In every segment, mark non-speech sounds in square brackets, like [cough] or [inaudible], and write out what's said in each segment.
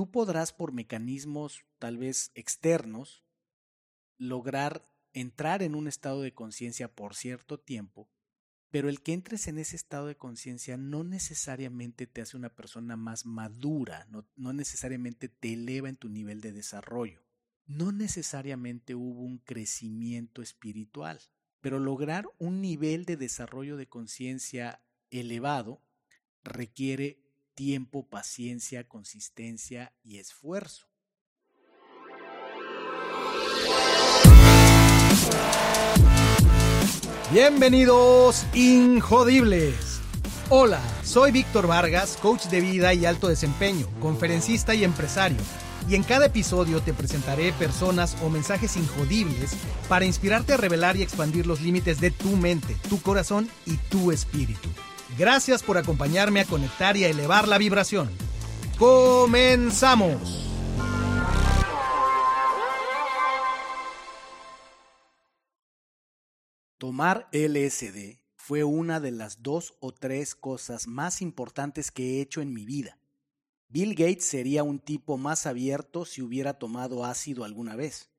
tú podrás por mecanismos tal vez externos lograr entrar en un estado de conciencia por cierto tiempo, pero el que entres en ese estado de conciencia no necesariamente te hace una persona más madura, no, no, necesariamente te eleva en tu nivel de desarrollo, no necesariamente hubo un crecimiento espiritual, pero lograr un nivel de desarrollo de conciencia elevado requiere tiempo, paciencia, consistencia y esfuerzo. Bienvenidos, Injodibles. Hola, soy Víctor Vargas, coach de vida y alto desempeño, conferencista y empresario. Y en cada episodio te presentaré personas o mensajes injodibles para inspirarte a revelar y expandir los límites de tu mente, tu corazón y tu espíritu. Gracias por acompañarme a conectar y a elevar la vibración. ¡Comenzamos! Tomar LSD fue una de las dos o tres cosas más importantes que he hecho en mi vida. Bill Gates sería un tipo más abierto si hubiera tomado ácido alguna vez.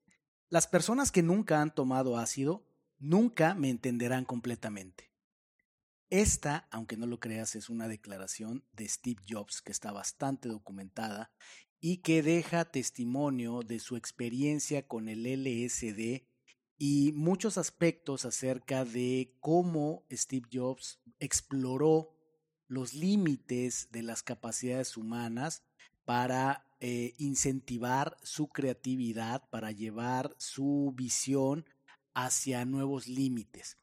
Las personas que nunca han tomado ácido nunca me entenderán completamente. Esta, aunque no lo creas, es una declaración de Steve Jobs que está bastante documentada y que deja testimonio de su experiencia con el LSD y muchos aspectos acerca de cómo Steve Jobs exploró los límites de las capacidades humanas para eh, incentivar su creatividad, para llevar su visión hacia nuevos límites.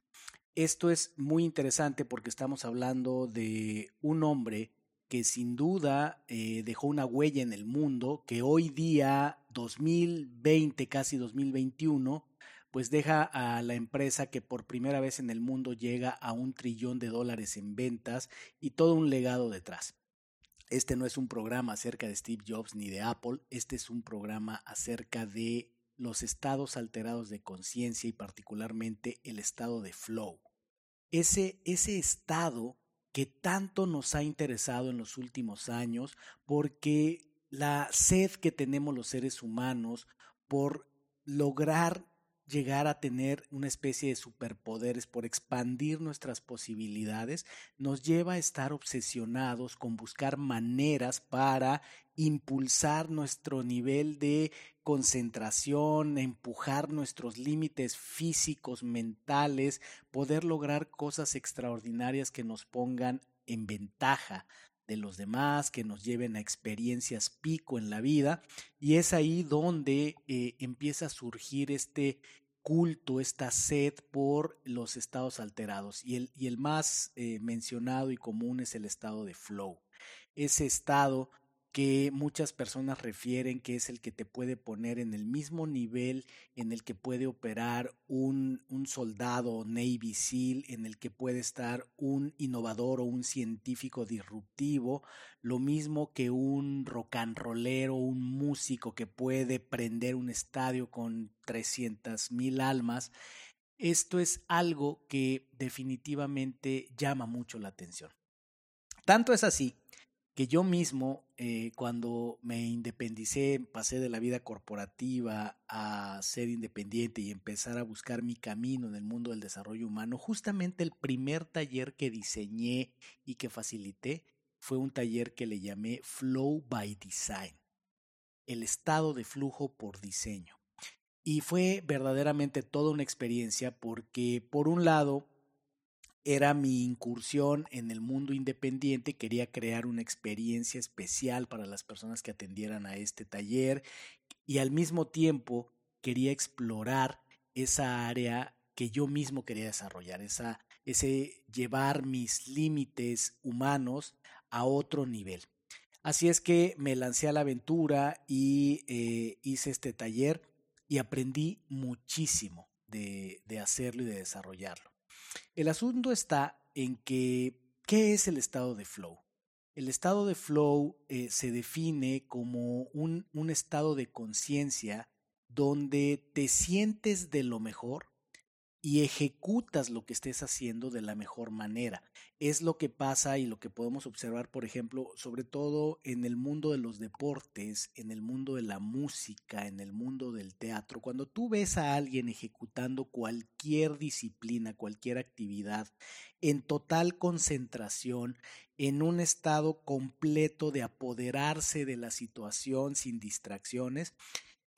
Esto es muy interesante porque estamos hablando de un hombre que sin duda eh, dejó una huella en el mundo, que hoy día, 2020, casi 2021, pues deja a la empresa que por primera vez en el mundo llega a un trillón de dólares en ventas y todo un legado detrás. Este no es un programa acerca de Steve Jobs ni de Apple, este es un programa acerca de los estados alterados de conciencia y particularmente el estado de flow. Ese, ese estado que tanto nos ha interesado en los últimos años porque la sed que tenemos los seres humanos por lograr llegar a tener una especie de superpoderes, por expandir nuestras posibilidades, nos lleva a estar obsesionados con buscar maneras para impulsar nuestro nivel de concentración, empujar nuestros límites físicos, mentales, poder lograr cosas extraordinarias que nos pongan en ventaja de los demás, que nos lleven a experiencias pico en la vida. Y es ahí donde eh, empieza a surgir este culto, esta sed por los estados alterados. Y el, y el más eh, mencionado y común es el estado de flow. Ese estado que muchas personas refieren que es el que te puede poner en el mismo nivel en el que puede operar un, un soldado Navy SEAL, en el que puede estar un innovador o un científico disruptivo, lo mismo que un rock and un músico que puede prender un estadio con 300 mil almas. Esto es algo que definitivamente llama mucho la atención. Tanto es así que yo mismo, eh, cuando me independicé, pasé de la vida corporativa a ser independiente y empezar a buscar mi camino en el mundo del desarrollo humano, justamente el primer taller que diseñé y que facilité fue un taller que le llamé Flow by Design, el estado de flujo por diseño. Y fue verdaderamente toda una experiencia porque, por un lado, era mi incursión en el mundo independiente, quería crear una experiencia especial para las personas que atendieran a este taller y al mismo tiempo quería explorar esa área que yo mismo quería desarrollar, esa, ese llevar mis límites humanos a otro nivel. Así es que me lancé a la aventura y eh, hice este taller y aprendí muchísimo de, de hacerlo y de desarrollarlo. El asunto está en que, ¿qué es el estado de flow? El estado de flow eh, se define como un, un estado de conciencia donde te sientes de lo mejor, y ejecutas lo que estés haciendo de la mejor manera. Es lo que pasa y lo que podemos observar, por ejemplo, sobre todo en el mundo de los deportes, en el mundo de la música, en el mundo del teatro. Cuando tú ves a alguien ejecutando cualquier disciplina, cualquier actividad, en total concentración, en un estado completo de apoderarse de la situación sin distracciones,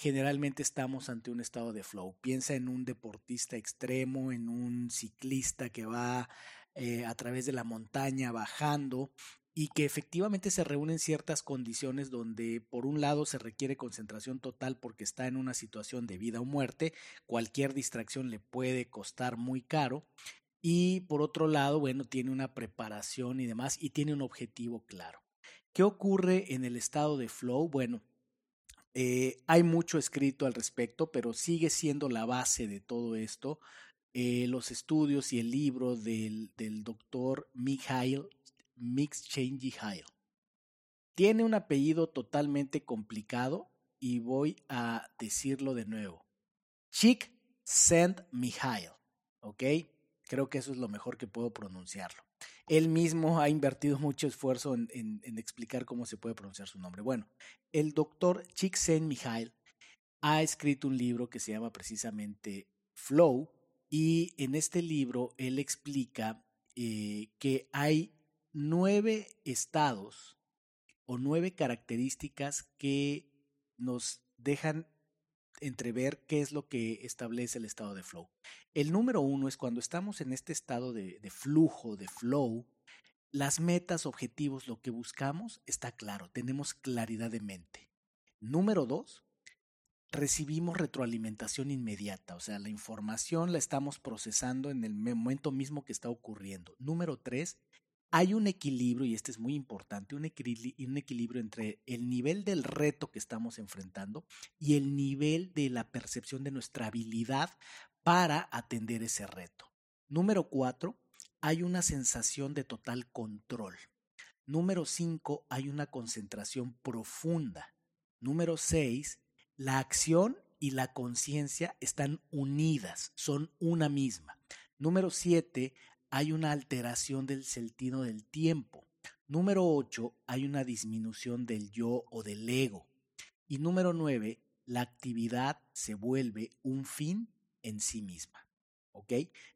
generalmente estamos ante un estado de flow. Piensa en un deportista extremo, en un ciclista que va eh, a través de la montaña bajando y que efectivamente se reúnen ciertas condiciones donde por un lado se requiere concentración total porque está en una situación de vida o muerte, cualquier distracción le puede costar muy caro y por otro lado, bueno, tiene una preparación y demás y tiene un objetivo claro. ¿Qué ocurre en el estado de flow? Bueno, eh, hay mucho escrito al respecto, pero sigue siendo la base de todo esto eh, los estudios y el libro del, del doctor Mikhail Mixchangy-Heil. Tiene un apellido totalmente complicado y voy a decirlo de nuevo. Chik Send Mihail. ¿Ok? Creo que eso es lo mejor que puedo pronunciarlo. Él mismo ha invertido mucho esfuerzo en, explicar cómo se puede pronunciar su nombre. Bueno, el doctor Csikszentmihalyi ha escrito un libro que se llama precisamente Flow y en este libro él explica eh, que hay nueve estados o nueve características que nos dejan entrever qué es lo que establece el estado de flow. El número uno es cuando estamos en este estado de, flujo, de flow, las metas, objetivos, lo que buscamos está claro, tenemos claridad de mente. Número dos, recibimos retroalimentación inmediata, o sea, la información la estamos procesando en el momento mismo que está ocurriendo. Número tres, hay un equilibrio, y este es muy importante, un equilibrio, entre el nivel del reto que estamos enfrentando y el nivel de la percepción de nuestra habilidad para atender ese reto. Número cuatro, hay una sensación de total control. Número cinco, hay una concentración profunda. Número seis, la acción y la conciencia están unidas, son una misma. Número siete, hay una alteración del sentido del tiempo. Número 8, hay una disminución del yo o del ego. Y número 9, la actividad se vuelve un fin en sí misma. ¿Ok?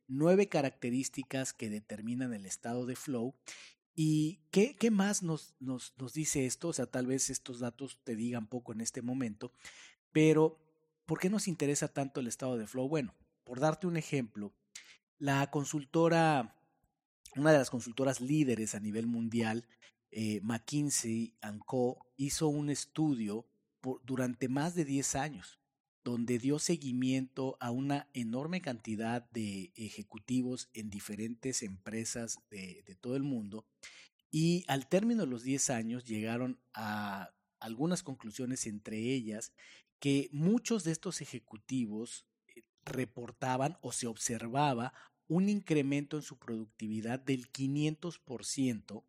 Nueve características que determinan el estado de flow. ¿Y qué, qué más nos, nos, nos dice esto? O sea, tal vez estos datos te digan poco en este momento, pero ¿por qué nos interesa tanto el estado de flow? Bueno, por darte un ejemplo, la consultora, una de las consultoras líderes a nivel mundial, eh, McKinsey Co., hizo un estudio durante más de 10 años, donde dio seguimiento a una enorme cantidad de ejecutivos en diferentes empresas de, todo el mundo. Y al término de los 10 años llegaron a algunas conclusiones, entre ellas que muchos de estos ejecutivos reportaban o se observaba un incremento en su productividad del 500%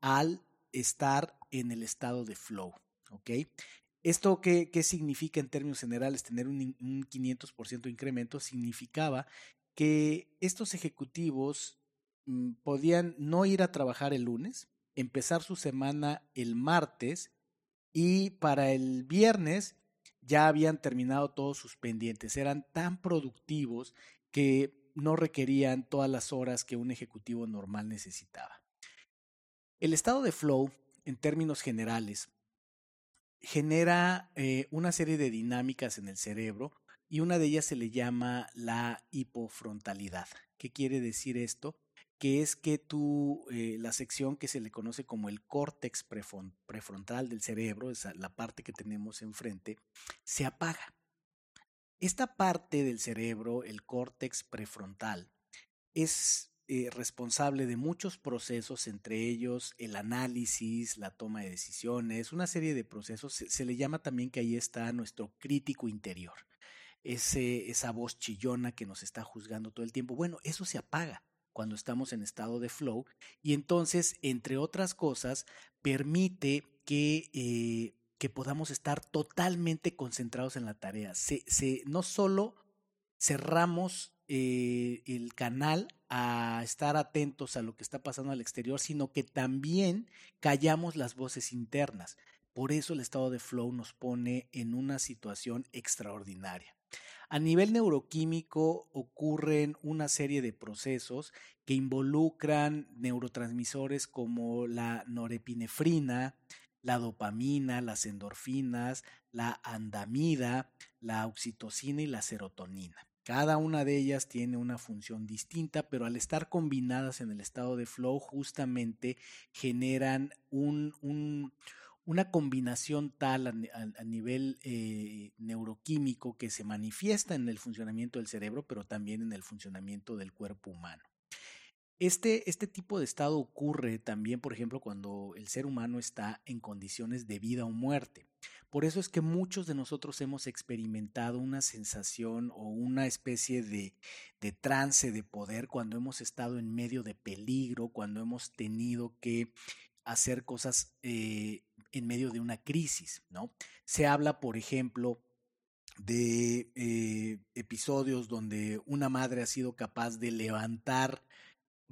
al estar en el estado de flow. ¿ok? ¿Esto qué, qué significa en términos generales tener un, un 500% de incremento? Significaba que estos ejecutivos mm, podían no ir a trabajar el lunes, empezar su semana el martes y para el viernes ya habían terminado todos sus pendientes, eran tan productivos que no requerían todas las horas que un ejecutivo normal necesitaba. El estado de flow, en términos generales, genera eh, una serie de dinámicas en el cerebro y una de ellas se le llama la hipofrontalidad. ¿Qué quiere decir esto? que es que tú, eh, la sección que se le conoce como el córtex prefrontal del cerebro, esa, la parte que tenemos enfrente, se apaga. Esta parte del cerebro, el córtex prefrontal, es eh, responsable de muchos procesos, entre ellos el análisis, la toma de decisiones, una serie de procesos. Se, le llama también que ahí está nuestro crítico interior, ese, esa voz chillona que nos está juzgando todo el tiempo. Bueno, eso se apaga cuando estamos en estado de flow y entonces, entre otras cosas, permite que, eh, que podamos estar totalmente concentrados en la tarea. Se, se, no solo cerramos eh, el canal a estar atentos a lo que está pasando al exterior, sino que también callamos las voces internas. Por eso el estado de flow nos pone en una situación extraordinaria. A nivel neuroquímico ocurren una serie de procesos que involucran neurotransmisores como la norepinefrina, la dopamina, las endorfinas, la andamida, la oxitocina y la serotonina. Cada una de ellas tiene una función distinta, pero al estar combinadas en el estado de flow justamente generan una combinación tal a, nivel eh, neuroquímico que se manifiesta en el funcionamiento del cerebro, pero también en el funcionamiento del cuerpo humano. Este, este, tipo de estado ocurre también, por ejemplo, cuando el ser humano está en condiciones de vida o muerte. Por eso es que muchos de nosotros hemos experimentado una sensación o una especie de, trance de poder cuando hemos estado en medio de peligro, cuando hemos tenido que hacer cosas eh, en medio de una crisis, ¿no? Se habla, por ejemplo, de eh, episodios donde una madre ha sido capaz de levantar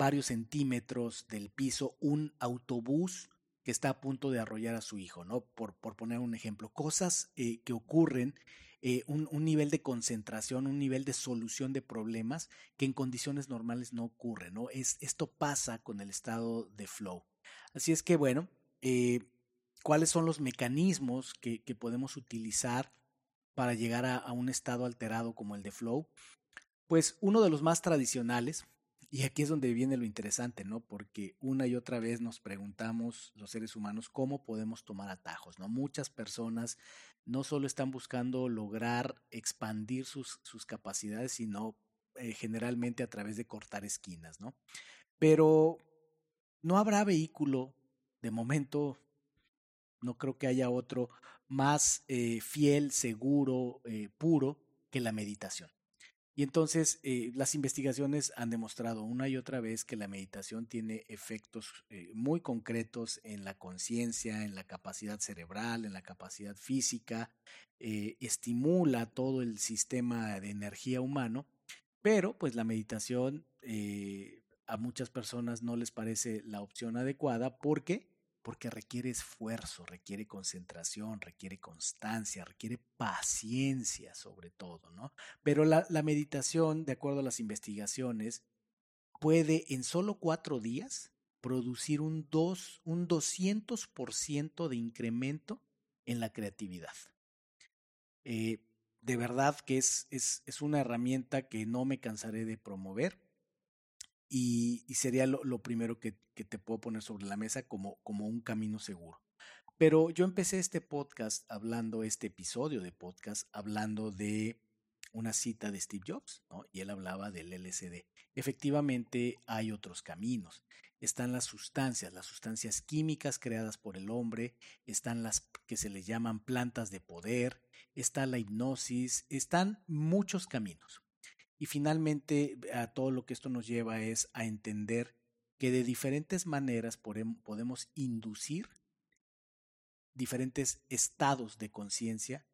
varios centímetros del piso un autobús que está a punto de arrollar a su hijo, ¿no? Por, por poner un ejemplo. Cosas eh, que ocurren, eh, un, un, nivel de concentración, un nivel de solución de problemas que en condiciones normales no ocurre, ¿no? Es, esto pasa con el estado de flow. Así es que, bueno, eh, ¿cuáles son los mecanismos que, que podemos utilizar para llegar a, a un estado alterado como el de flow? Pues uno de los más tradicionales, y aquí es donde viene lo interesante, ¿no? Porque una y otra vez nos preguntamos los seres humanos cómo podemos tomar atajos, ¿no? Muchas personas no solo están buscando lograr expandir sus, sus capacidades, sino eh, generalmente a través de cortar esquinas, ¿no? Pero no habrá vehículo, de momento, no creo que haya otro más eh, fiel, seguro, eh, puro que la meditación. Y entonces eh, las investigaciones han demostrado una y otra vez que la meditación tiene efectos eh, muy concretos en la conciencia, en la capacidad cerebral, en la capacidad física, eh, estimula todo el sistema de energía humano, pero pues la meditación a muchas personas no les parece la opción adecuada porque porque requiere esfuerzo, requiere concentración, requiere constancia, requiere paciencia sobre todo, ¿no? Pero la, meditación, de acuerdo a las investigaciones, puede en solo cuatro días producir un, dos, un 200% de incremento en la creatividad. Eh, de verdad que es, es, es una herramienta que no me cansaré de promover y, sería lo, primero que, te puedo poner sobre la mesa como, como un camino seguro. Pero yo empecé este podcast hablando, este episodio de podcast, hablando de una cita de Steve Jobs, ¿no? Y él hablaba del LSD. Efectivamente, hay otros caminos. Están las sustancias, las sustancias químicas creadas por el hombre, están las que se le llaman plantas de poder, está la hipnosis, están muchos caminos. Y finalmente, a todo lo que esto nos lleva es a entender que de diferentes maneras podemos inducir diferentes estados de conciencia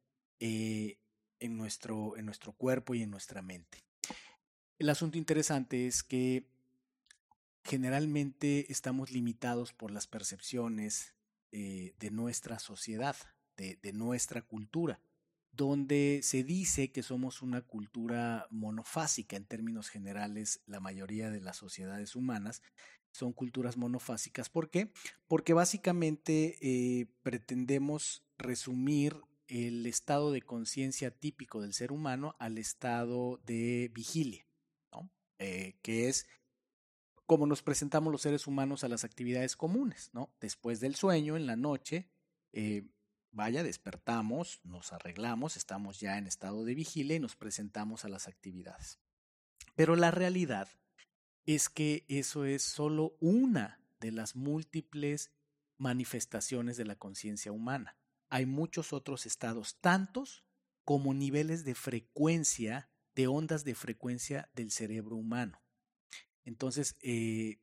eh, en, nuestro, en nuestro cuerpo y en nuestra mente. El asunto interesante es que generalmente estamos limitados por las percepciones eh, de nuestra sociedad, de, nuestra cultura donde se dice que somos una cultura monofásica en términos generales, la mayoría de las sociedades humanas son culturas monofásicas. ¿Por qué? Porque básicamente eh, pretendemos resumir el estado de conciencia típico del ser humano al estado de vigilia, ¿no? Eh, que es como nos presentamos los seres humanos a las actividades comunes, ¿no? Después del sueño, en la noche, eh, Vaya, despertamos, nos arreglamos, estamos ya en estado de vigilia y nos presentamos a las actividades. Pero la realidad es que eso es solo una de las múltiples manifestaciones de la conciencia humana. Hay muchos otros estados, tantos como niveles de frecuencia, de ondas de frecuencia del cerebro humano. Entonces, eh,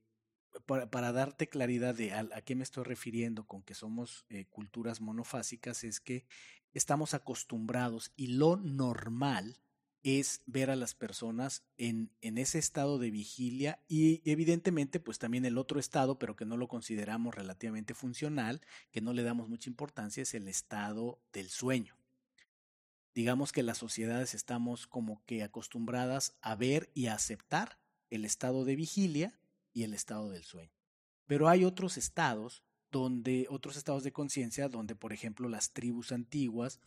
para, darte claridad de a, qué me estoy refiriendo con que somos eh, culturas monofásicas, es que estamos acostumbrados y lo normal es ver a las personas en, en, ese estado de vigilia y evidentemente pues también el otro estado, pero que no lo consideramos relativamente funcional, que no le damos mucha importancia, es el estado del sueño. Digamos que las sociedades estamos como que acostumbradas a ver y a aceptar el estado de vigilia y el estado del sueño. Pero hay otros estados donde otros estados de conciencia donde por ejemplo las tribus antiguas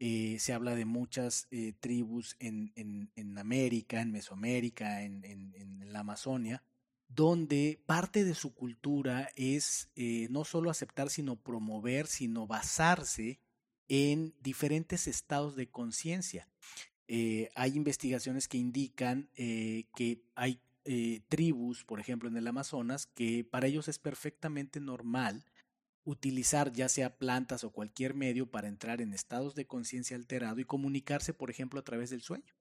eh, se habla de muchas eh, tribus en, en, América, en Mesoamérica, en, en, la Amazonia, donde parte de su cultura es eh, no solo aceptar, sino promover, sino basarse en diferentes estados de conciencia. hay investigaciones que indican que hay tribus, por ejemplo, en el Amazonas, que para ellos es perfectamente normal utilizar ya sea plantas o cualquier medio para entrar en estados de conciencia alterado y comunicarse, por ejemplo, a través del sueño.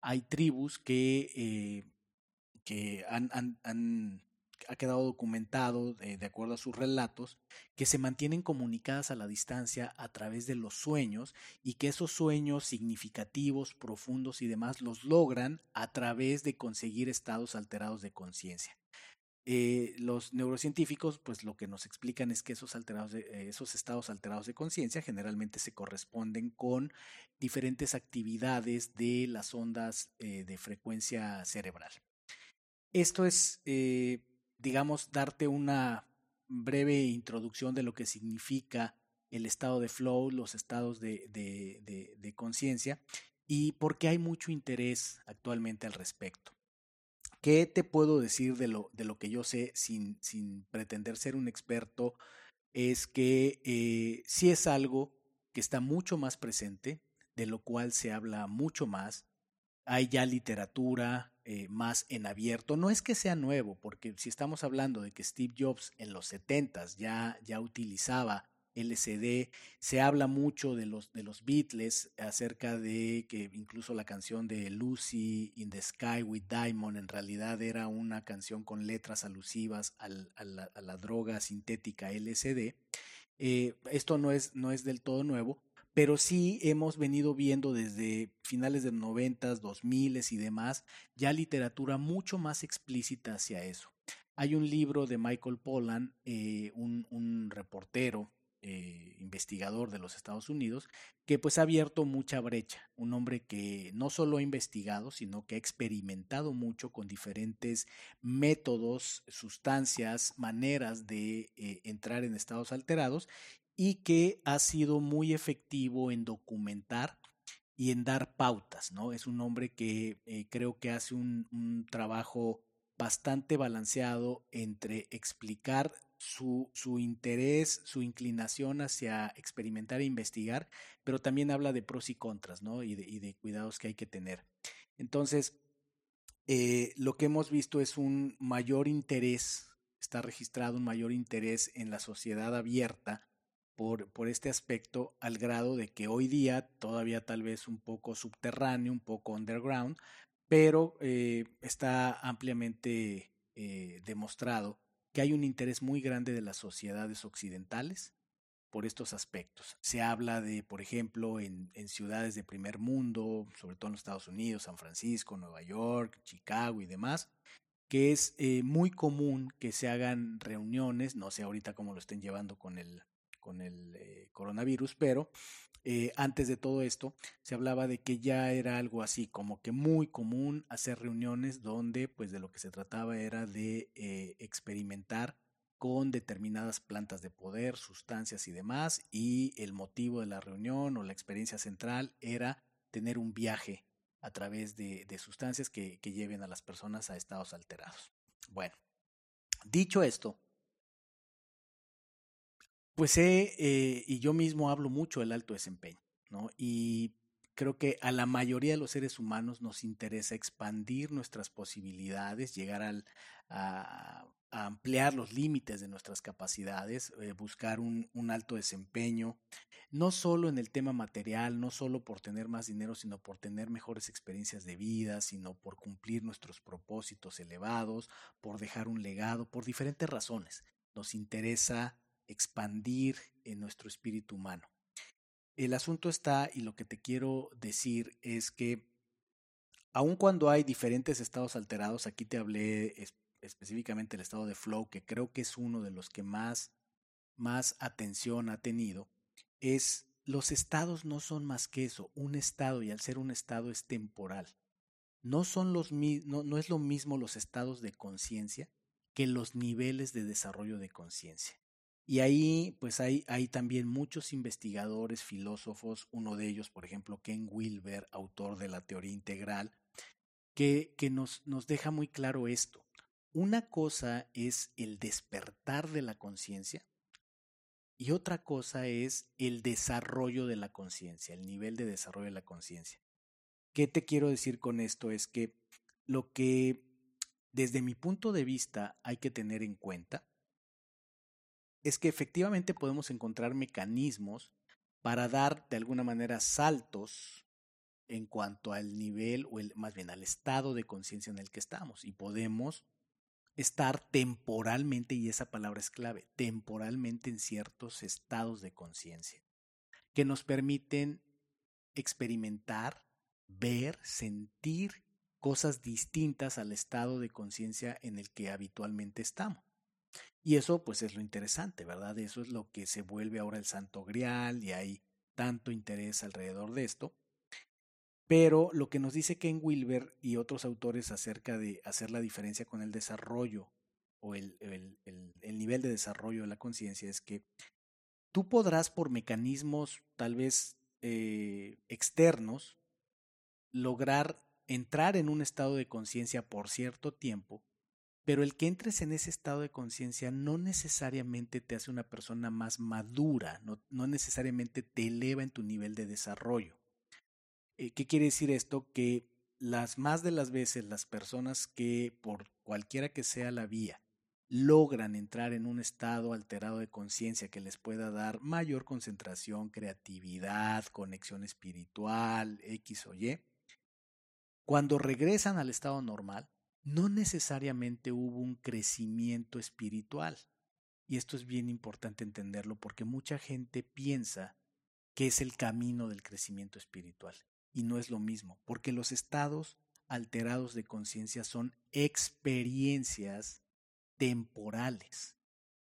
Hay tribus que, eh, que han, han, ha quedado documentado, eh, de acuerdo a sus relatos, que se mantienen comunicadas a la distancia a través de los sueños y que esos sueños significativos, profundos y demás los logran a través de conseguir estados alterados de conciencia. Eh, los neurocientíficos, pues lo que nos explican es que esos, alterados eh, esos estados alterados de conciencia generalmente se corresponden con diferentes actividades de las ondas de frecuencia cerebral. Esto es, digamos, darte una breve introducción de lo que significa el estado de flow, los estados de, de conciencia y por qué hay mucho interés actualmente al respecto. ¿Qué te puedo decir de lo, de lo que yo sé sin, sin pretender ser un experto? Es que eh, sí es algo que está mucho más presente, de lo cual se habla mucho más. Hay ya literatura eh, más en abierto. No es que sea nuevo, porque si estamos hablando de que Steve Jobs en los 70 ya, ya utilizaba LCD. Se habla mucho de los, de los Beatles acerca de que incluso la canción de Lucy in the Sky with Diamond en realidad era una canción con letras alusivas al, a, la, droga sintética LCD. Eh, esto no es, no es del todo nuevo, pero sí hemos venido viendo desde finales de los 90, 2000 y demás ya literatura mucho más explícita hacia eso. Hay un libro de Michael Pollan, eh, un, un reportero eh, investigador de los Estados Unidos, que pues ha abierto mucha brecha, un hombre que no solo ha investigado, sino que ha experimentado mucho con diferentes métodos, sustancias, maneras de eh, entrar en estados alterados y que ha sido muy efectivo en documentar y en dar pautas, ¿no? Es un hombre que eh, creo que hace un, trabajo bastante balanceado entre explicar su, su, interés, su inclinación hacia experimentar e investigar, pero también habla de pros y contras, ¿no? Y de, y de cuidados que hay que tener. Entonces, eh, lo que hemos visto es un mayor interés, está registrado un mayor interés en la sociedad abierta por, por este aspecto, al grado de que hoy día, todavía tal vez un poco subterráneo, un poco underground, pero eh, está ampliamente eh, demostrado que hay un interés muy grande de las sociedades occidentales por estos aspectos. Se habla de, por ejemplo, en, en, ciudades de primer mundo, sobre todo en los Estados Unidos, San Francisco, Nueva York, Chicago y demás, que es eh, muy común que se hagan reuniones, no sé ahorita cómo lo estén llevando con el, con el eh, coronavirus, pero eh, antes de todo esto se hablaba de que ya era algo así como que muy común hacer reuniones donde pues de lo que se trataba era de eh, experimentar con determinadas plantas de poder, sustancias y demás, y el motivo de la reunión o la experiencia central era tener un viaje a través de, sustancias que lleven a las personas a estados alterados. Bueno, dicho esto, pues sé, eh, y yo mismo hablo mucho del alto desempeño, ¿no? Y creo que a la mayoría de los seres humanos nos interesa expandir nuestras posibilidades, llegar al, a, ampliar los límites de nuestras capacidades, eh, buscar un, un, alto desempeño, no solo en el tema material, no solo por tener más dinero, sino por tener mejores experiencias de vida, sino por cumplir nuestros propósitos elevados, por dejar un legado, por diferentes razones. Nos interesa expandir en nuestro espíritu humano. El asunto está, y lo que te quiero decir es que aun cuando hay diferentes estados alterados, aquí te hablé específicamente del estado de flow, que creo que es uno de los que más, más atención ha tenido, es los estados no son más que eso, un estado, y al ser un estado es temporal. No, son los, no, no es lo mismo los estados de conciencia que los niveles de desarrollo de conciencia. Y ahí, pues hay, hay también muchos investigadores, filósofos, uno de ellos, por ejemplo, Ken Wilber, autor de la teoría integral, que, que nos, nos deja muy claro esto. Una cosa es el despertar de la conciencia y otra cosa es el desarrollo de la conciencia, el nivel de desarrollo de la conciencia. ¿Qué te quiero decir con esto? Es que lo que desde mi punto de vista hay que tener en cuenta es que efectivamente podemos encontrar mecanismos para dar de alguna manera saltos en cuanto al nivel o el, más bien al estado de conciencia en el que estamos y podemos estar temporalmente, y esa palabra es clave, temporalmente en ciertos estados de conciencia que nos permiten experimentar, ver, sentir cosas distintas al estado de conciencia en el que habitualmente estamos. Y eso pues es lo interesante, ¿verdad? Eso es lo que se vuelve ahora el santo grial y hay tanto interés alrededor de esto. Pero lo que nos dice Ken Wilber y otros autores acerca de hacer la diferencia con el desarrollo o el, el, el, nivel de desarrollo de la conciencia es que tú podrás por mecanismos tal vez eh, externos lograr entrar en un estado de conciencia por cierto tiempo, pero el que entres en ese estado de conciencia no necesariamente te hace una persona más madura, no, necesariamente te eleva en tu nivel de desarrollo. Eh, ¿Qué quiere decir esto? Que las más de las veces las personas que por cualquiera que sea la vía logran entrar en un estado alterado de conciencia que les pueda dar mayor concentración, creatividad, conexión espiritual, X o Y, cuando regresan al estado normal, no necesariamente hubo un crecimiento espiritual. Y esto es bien importante entenderlo porque mucha gente piensa que es el camino del crecimiento espiritual y no es lo mismo, porque los estados alterados de conciencia son experiencias temporales,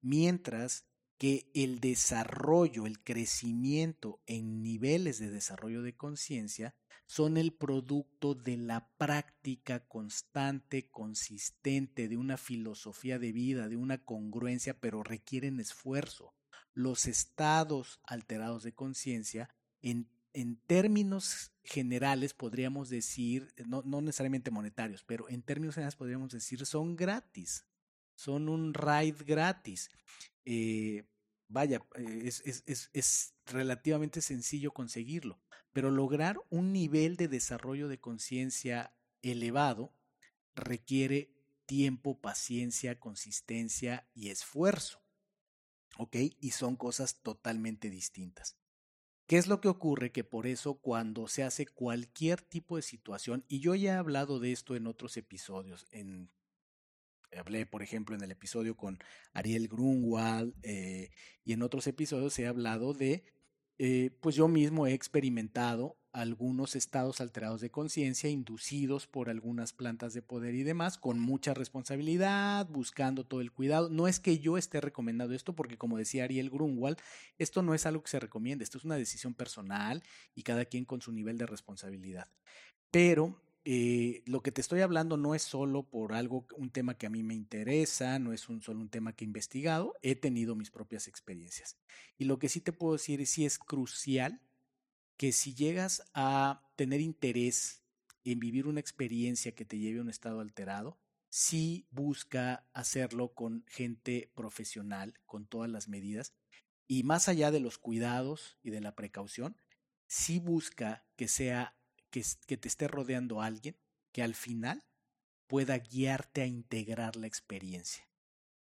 mientras que el desarrollo, el crecimiento en niveles de desarrollo de conciencia son el producto de la práctica constante, consistente, de una filosofía de vida, de una congruencia, pero requieren esfuerzo. Los estados alterados de conciencia en en términos generales podríamos decir, no, no, necesariamente monetarios, pero en términos generales podríamos decir son gratis, son un ride gratis. Eh, vaya, eh, es, es, es, es relativamente sencillo conseguirlo, pero lograr un nivel de desarrollo de conciencia elevado requiere tiempo, paciencia, consistencia y esfuerzo. ¿Ok? Y son cosas totalmente distintas. ¿Qué es lo que ocurre? Que por eso cuando se hace cualquier tipo de situación, y yo ya he hablado de esto en otros episodios, en, hablé por ejemplo en el episodio con Ariel Grunwald eh, y en otros episodios he hablado de, eh, pues yo mismo he experimentado algunos estados alterados de conciencia inducidos por algunas plantas de poder y demás, con mucha responsabilidad, buscando todo el cuidado. No es que yo esté recomendando esto, porque como decía Ariel Grunwald, esto no es algo que se recomiende, esto es una decisión personal y cada quien con su nivel de responsabilidad. Pero eh, lo que te estoy hablando no es solo por algo, un tema que a mí me interesa, no es un, solo un tema que he investigado, he tenido mis propias experiencias. Y lo que sí te puedo decir es si es crucial que si llegas a tener interés en vivir una experiencia que te lleve a un estado alterado, sí busca hacerlo con gente profesional, con todas las medidas, y más allá de los cuidados y de la precaución, sí busca que sea, que, te esté rodeando alguien que al final pueda guiarte a integrar la experiencia.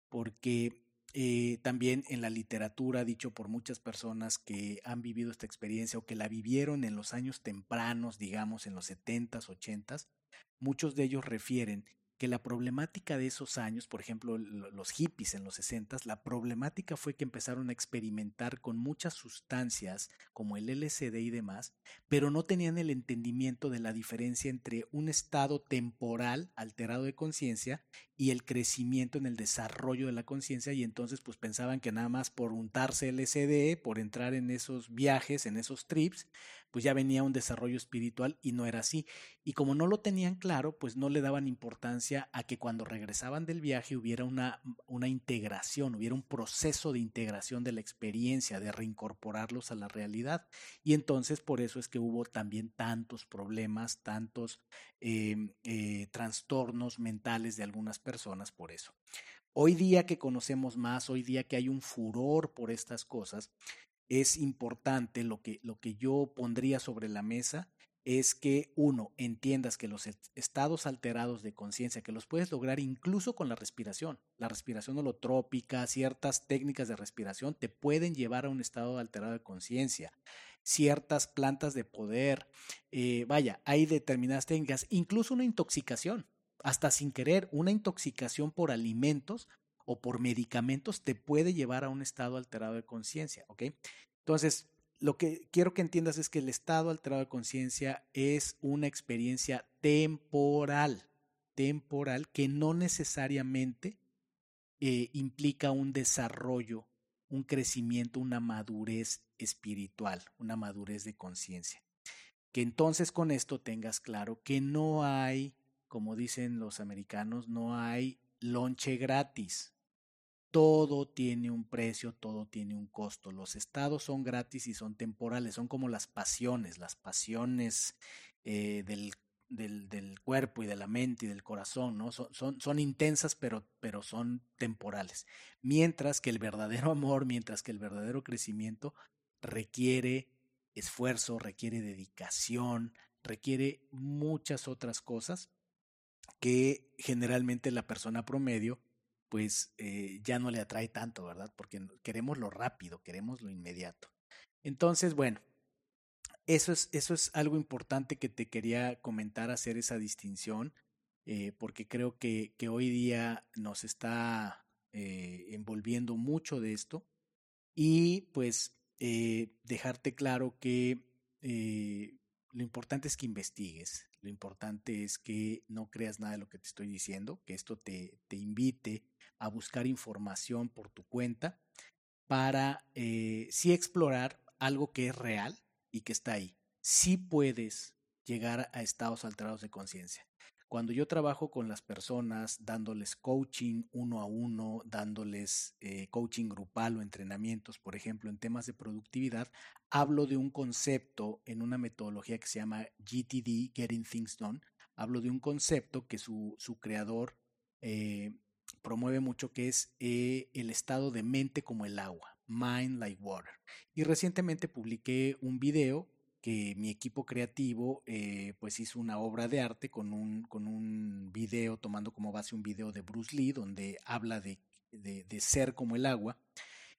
Porque eh, también en la literatura, dicho por muchas personas que han vivido esta experiencia o que la vivieron en los años tempranos, digamos en los 70s, 80s, muchos de ellos refieren que la problemática de esos años, por ejemplo, los hippies en los 60, la problemática fue que empezaron a experimentar con muchas sustancias como el LSD y demás, pero no tenían el entendimiento de la diferencia entre un estado temporal alterado de conciencia y el crecimiento en el desarrollo de la conciencia y entonces pues pensaban que nada más por untarse LSD, por entrar en esos viajes, en esos trips, pues ya venía un desarrollo espiritual y no era así. Y como no lo tenían claro, pues no le daban importancia a que cuando regresaban del viaje hubiera una, una integración, hubiera un proceso de integración de la experiencia, de reincorporarlos a la realidad. Y entonces por eso es que hubo también tantos problemas, tantos em, eh, trastornos mentales de algunas personas por eso. Hoy día que conocemos más, hoy día que hay un furor por estas cosas, es importante, lo que, lo que yo pondría sobre la mesa es que uno, entiendas que los estados alterados de conciencia, que los puedes lograr incluso con la respiración, la respiración holotrópica, ciertas técnicas de respiración te pueden llevar a un estado alterado de conciencia, ciertas plantas de poder, eh, vaya, hay determinadas técnicas, incluso una intoxicación, hasta sin querer, una intoxicación por alimentos o por medicamentos te puede llevar a un estado alterado de conciencia, ¿ok? Entonces, lo que quiero que entiendas es que el estado alterado de conciencia es una experiencia temporal, temporal, que no necesariamente eh, implica un desarrollo, un crecimiento, una madurez espiritual, una madurez de conciencia. Que entonces con esto tengas claro que no hay, como dicen los americanos, no hay lonche gratis todo tiene un precio, todo tiene un costo. Los estados son gratis y son temporales, son como las pasiones, las pasiones eh, del, del, del, cuerpo y de la mente y del corazón, ¿no? Son, son, son intensas, pero, pero son temporales. Mientras que el verdadero [laughs] amor, mientras que el verdadero crecimiento requiere esfuerzo, requiere dedicación, requiere muchas otras cosas que generalmente la persona promedio pues eh, ya no le atrae tanto, ¿verdad? Porque queremos lo rápido, queremos lo inmediato. Entonces, bueno, eso es, eso es algo importante que te quería comentar, hacer esa distinción, eh, porque creo que, que, hoy día nos está eh, envolviendo mucho de esto y pues dejarte claro que lo importante es que investigues, lo importante es que no creas nada de lo que te estoy diciendo, que esto te, te invite a buscar información por tu cuenta para eh, sí explorar algo que es real y que está ahí. Sí puedes llegar a estados alterados de conciencia. Cuando yo trabajo con las personas, dándoles coaching uno a uno, dándoles eh, coaching grupal o entrenamientos, por ejemplo, en temas de productividad, hablo de un concepto en una metodología que se llama GTD, Getting Things Done. Hablo de un concepto que su, su creador eh, promueve mucho, que es eh, el estado de mente como el agua, mind like water. Y recientemente publiqué un video que mi equipo creativo eh, pues hizo una obra de arte con un, con un video, tomando como base un video de Bruce Lee, donde habla de, de ser como el agua.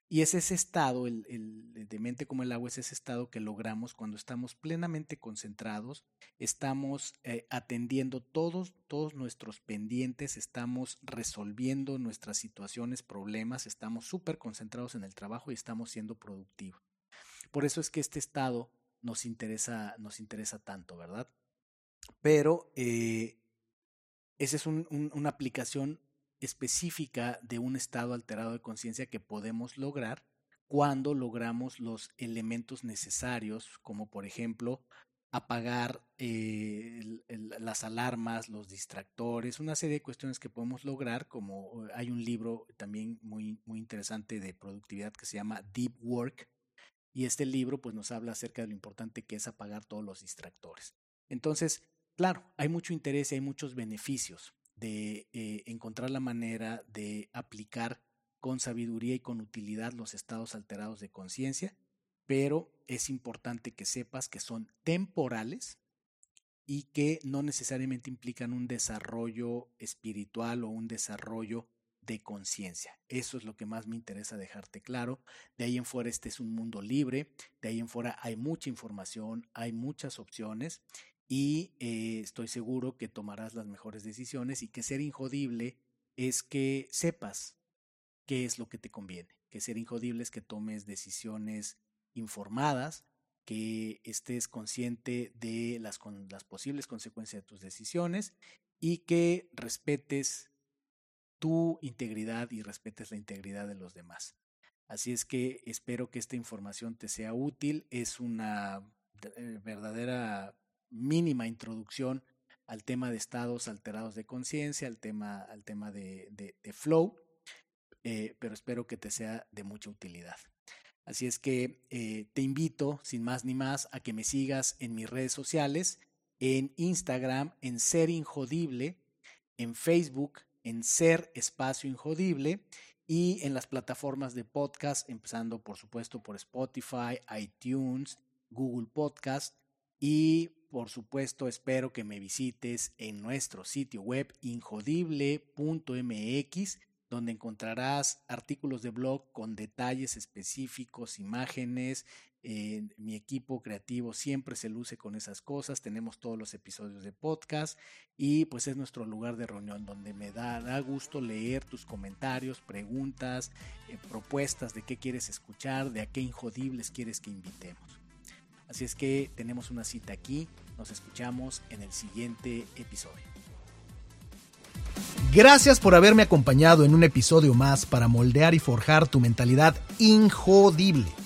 Y es ese estado, el, el, de mente como el agua, es ese estado que logramos cuando estamos plenamente concentrados, estamos eh, atendiendo todos, todos nuestros pendientes, estamos resolviendo nuestras situaciones, problemas, estamos súper concentrados en el trabajo y estamos siendo productivos. Por eso es que este estado nos interesa, nos interesa tanto, ¿verdad? Pero eh, esa es un, un, una aplicación específica de un estado alterado de conciencia que podemos lograr cuando logramos los elementos necesarios, como por ejemplo apagar eh, las alarmas, los distractores, una serie de cuestiones que podemos lograr, como hay un libro también muy, muy interesante de productividad que se llama Deep Work, y este libro pues nos habla acerca de lo importante que es apagar todos los distractores. Entonces, claro, hay mucho interés y hay muchos beneficios, de eh, encontrar la manera de aplicar con sabiduría y con utilidad los estados alterados de conciencia, pero es importante que sepas que son temporales y que no necesariamente implican un desarrollo espiritual o un desarrollo de conciencia. Eso es lo que más me interesa dejarte claro. De ahí en fuera este es un mundo libre, de ahí en fuera hay mucha información, hay muchas opciones y eh, estoy seguro que tomarás las mejores decisiones y que ser injodible es que sepas qué es lo que te conviene, que ser injodible es que tomes decisiones informadas, que estés consciente de las, las posibles consecuencias de tus decisiones y que respetes tu integridad y respetes la integridad de los demás. Así es que espero que esta información te sea útil. Es una eh, verdadera mínima introducción al tema de estados alterados de conciencia, al tema, al tema de, flow, eh, pero espero que te sea de mucha utilidad. Así es que eh, te invito, sin más ni más, a que me sigas en mis redes sociales, en Instagram, en Ser Injodible, en Facebook, en Ser Espacio Injodible y en las plataformas de podcast, empezando por supuesto por Spotify, iTunes, Google Podcast y por supuesto espero que me visites en nuestro sitio web injodible.mx donde encontrarás artículos de blog con detalles específicos, imágenes, mi equipo creativo siempre se luce con esas cosas. Tenemos todos los episodios de podcast y pues es nuestro lugar de reunión donde me da, gusto leer tus comentarios, preguntas, eh, propuestas de qué quieres escuchar, de a qué injodibles quieres que invitemos. Así es que tenemos una cita aquí. Nos escuchamos en el siguiente episodio. Gracias por haberme acompañado en un episodio más para moldear y forjar tu mentalidad injodible.